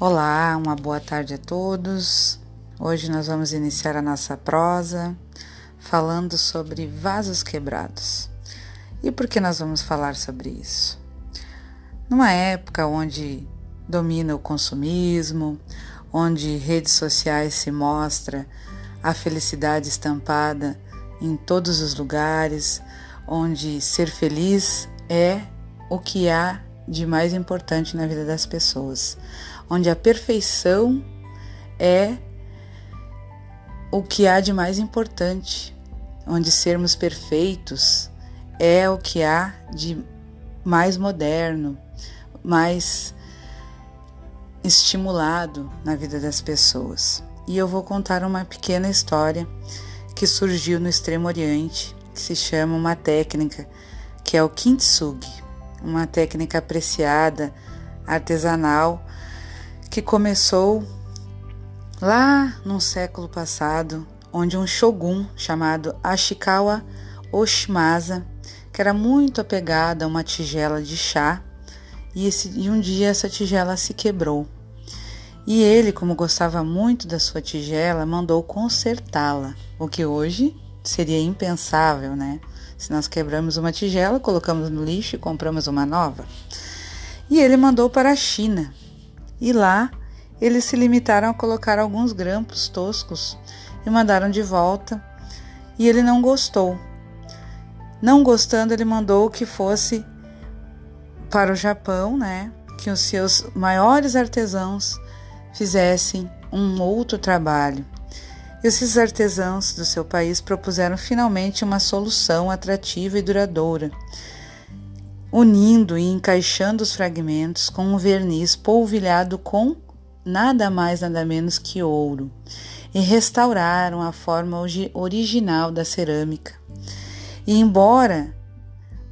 Olá, uma boa tarde a todos. Hoje nós vamos iniciar a nossa prosa falando sobre vasos quebrados. E por que nós vamos falar sobre isso? Numa época onde domina o consumismo, onde redes sociais se mostra a felicidade estampada em todos os lugares, onde ser feliz é o que há de mais importante na vida das pessoas, onde a perfeição é o que há de mais importante, onde sermos perfeitos é o que há de mais moderno, mais estimulado na vida das pessoas. E eu vou contar uma pequena história que surgiu no Extremo Oriente, que se chama uma técnica que é o kintsugi, uma técnica apreciada, artesanal, que começou lá no século passado, onde um shogun chamado Ashikawa Oshimasa, que era muito apegado a uma tigela de chá, e, esse, e um dia essa tigela se quebrou. E ele, como gostava muito da sua tigela, mandou consertá-la, o que hoje seria impensável, né? Se nós quebramos uma tigela, colocamos no lixo e compramos uma nova. E ele mandou para a China. E lá eles se limitaram a colocar alguns grampos toscos e mandaram de volta. E ele não gostou. Não gostando, ele mandou que fosse para o Japão, né? Que os seus maiores artesãos fizessem um outro trabalho. E esses artesãos do seu país propuseram finalmente uma solução atrativa e duradoura, unindo e encaixando os fragmentos com um verniz polvilhado com nada mais nada menos que ouro, e restauraram a forma original da cerâmica. E embora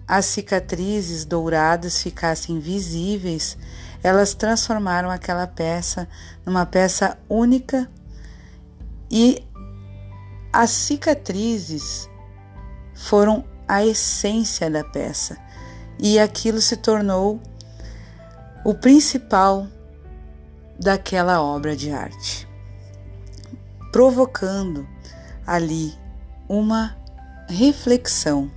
as cicatrizes douradas ficassem visíveis, elas transformaram aquela peça numa peça única e as cicatrizes foram a essência da peça. E aquilo se tornou o principal daquela obra de arte, provocando ali uma reflexão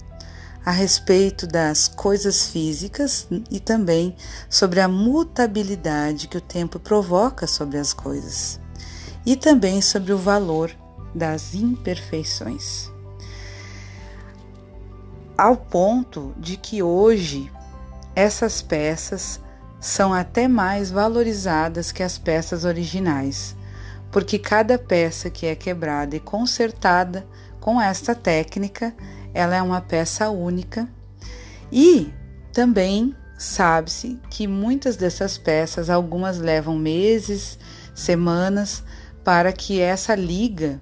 a respeito das coisas físicas e também sobre a mutabilidade que o tempo provoca sobre as coisas e também sobre o valor das imperfeições. Ao ponto de que hoje essas peças são até mais valorizadas que as peças originais, porque cada peça que é quebrada e consertada com esta técnica, ela é uma peça única e também sabe-se que muitas dessas peças, algumas levam meses, semanas para que essa liga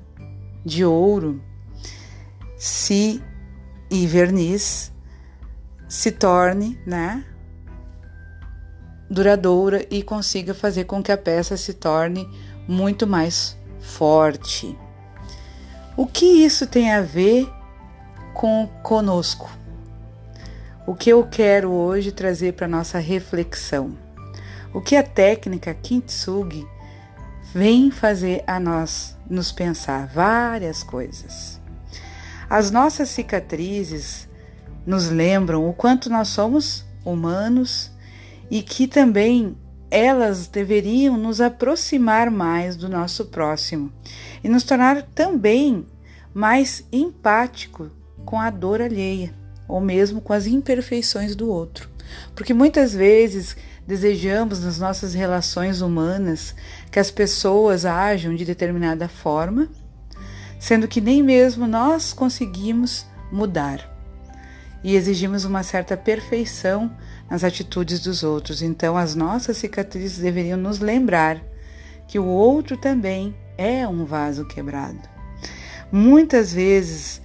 de ouro se e verniz se torne, né, duradoura e consiga fazer com que a peça se torne muito mais forte. O que isso tem a ver com conosco? O que eu quero hoje trazer para nossa reflexão? O que a técnica Kintsugi vem fazer a nós nos pensar várias coisas. As nossas cicatrizes nos lembram o quanto nós somos humanos e que também elas deveriam nos aproximar mais do nosso próximo e nos tornar também mais empático com a dor alheia ou mesmo com as imperfeições do outro. Porque muitas vezes desejamos nas nossas relações humanas que as pessoas ajam de determinada forma, sendo que nem mesmo nós conseguimos mudar. E exigimos uma certa perfeição nas atitudes dos outros. Então, as nossas cicatrizes deveriam nos lembrar que o outro também é um vaso quebrado. Muitas vezes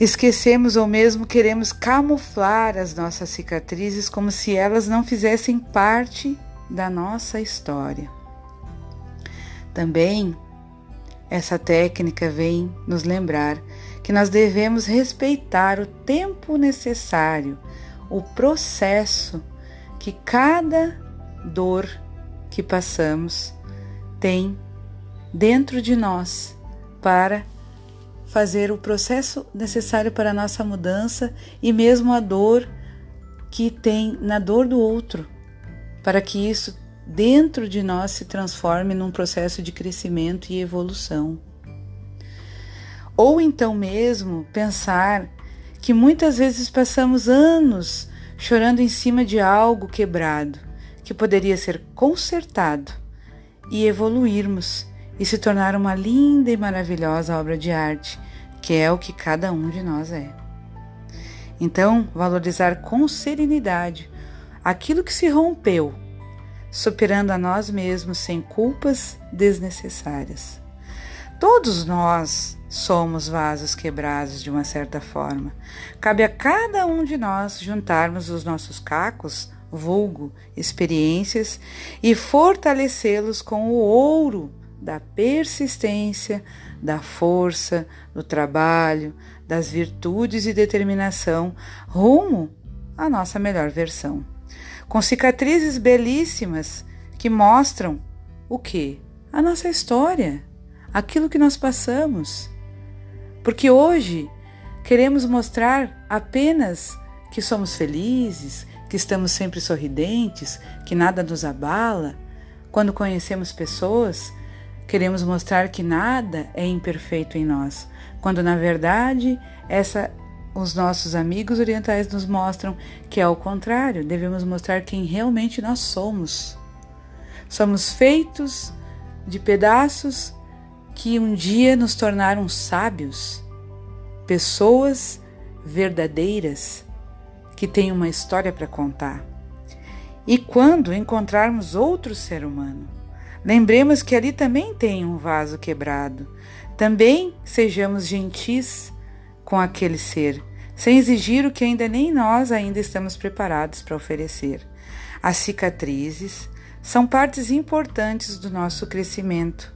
Esquecemos ou mesmo queremos camuflar as nossas cicatrizes como se elas não fizessem parte da nossa história. Também essa técnica vem nos lembrar que nós devemos respeitar o tempo necessário, o processo que cada dor que passamos tem dentro de nós para fazer o processo necessário para a nossa mudança e mesmo a dor que tem na dor do outro, para que isso dentro de nós se transforme num processo de crescimento e evolução. Ou então mesmo pensar que muitas vezes passamos anos chorando em cima de algo quebrado que poderia ser consertado e evoluirmos e se tornar uma linda e maravilhosa obra de arte, que é o que cada um de nós é. Então, valorizar com serenidade aquilo que se rompeu, superando a nós mesmos sem culpas desnecessárias. Todos nós somos vasos quebrados de uma certa forma. Cabe a cada um de nós juntarmos os nossos cacos, vulgo, experiências, e fortalecê-los com o ouro da persistência, da força, do trabalho, das virtudes e determinação rumo à nossa melhor versão. Com cicatrizes belíssimas que mostram o que? A nossa história aquilo que nós passamos. Porque hoje queremos mostrar apenas que somos felizes, que estamos sempre sorridentes, que nada nos abala. Quando conhecemos pessoas, queremos mostrar que nada é imperfeito em nós, quando na verdade essa os nossos amigos orientais nos mostram que é o contrário, devemos mostrar quem realmente nós somos. Somos feitos de pedaços que um dia nos tornaram sábios, pessoas verdadeiras que têm uma história para contar. E quando encontrarmos outro ser humano, lembremos que ali também tem um vaso quebrado. Também sejamos gentis com aquele ser, sem exigir o que ainda nem nós ainda estamos preparados para oferecer. As cicatrizes são partes importantes do nosso crescimento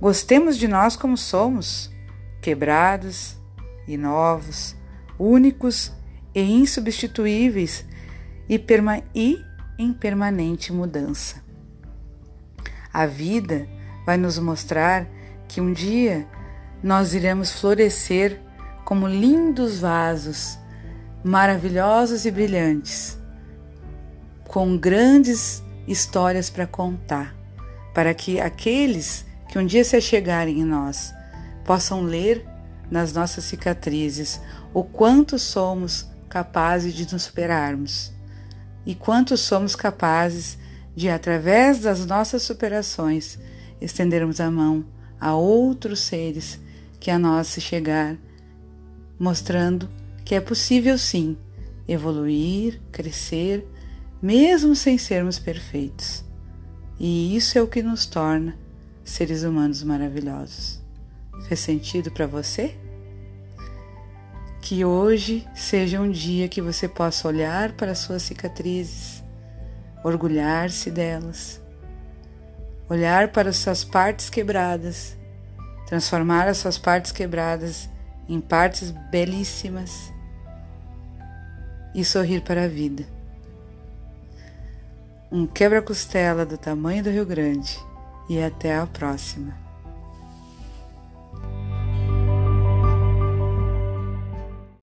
Gostemos de nós como somos, quebrados e novos, únicos e insubstituíveis e, e em permanente mudança. A vida vai nos mostrar que um dia nós iremos florescer como lindos vasos, maravilhosos e brilhantes, com grandes histórias para contar, para que aqueles que um dia se chegarem em nós possam ler nas nossas cicatrizes o quanto somos capazes de nos superarmos e quanto somos capazes de, através das nossas superações, estendermos a mão a outros seres que a nós se chegar, mostrando que é possível sim evoluir, crescer, mesmo sem sermos perfeitos. E isso é o que nos torna seres humanos maravilhosos. Fez sentido para você? Que hoje seja um dia que você possa olhar para suas cicatrizes, orgulhar-se delas, olhar para as suas partes quebradas, transformar as suas partes quebradas em partes belíssimas e sorrir para a vida. Um quebra-costela do tamanho do Rio Grande e até a próxima.